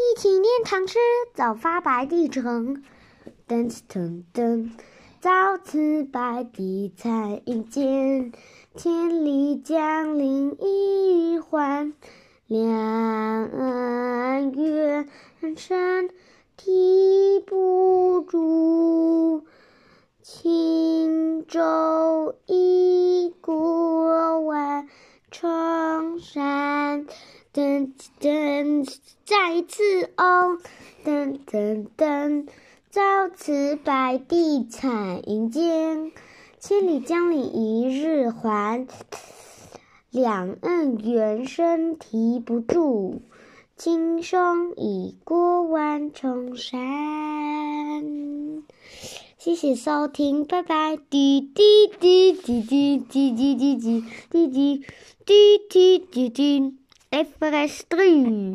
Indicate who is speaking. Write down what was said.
Speaker 1: 一起念唐诗，早发白帝城。噔噔噔，早辞白帝彩云间。千里江陵一日还，两岸猿声啼不住。轻舟已过万重山。噔噔，再次哦，噔噔噔，朝辞白帝彩云间，千里江陵一日还，两岸猿声啼不住，轻舟已过万重山。谢谢收听，拜拜。滴滴滴滴滴滴滴滴滴滴滴滴滴滴滴。F3